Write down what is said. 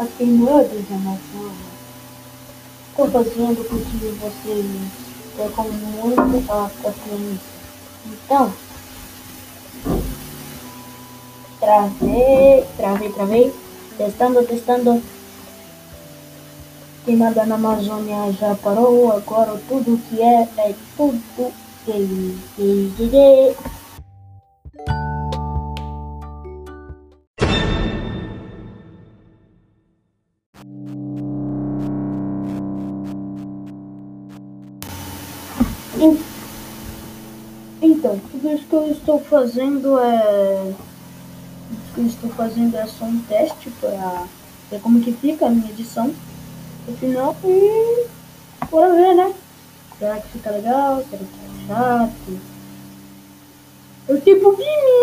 aqui modos de emoção. Estou com que vocês percam muito a paciência. Então, travei, travei, travei, testando, testando. Queimada na Amazônia já parou, agora tudo que é, é tudo que, que, que. Então, tudo isso que eu estou fazendo é. Tudo que eu estou fazendo é só um teste para ver como que fica a minha edição no final e. Bora ver, né? Será que fica legal? Será que fica chato? Eu tipo mim.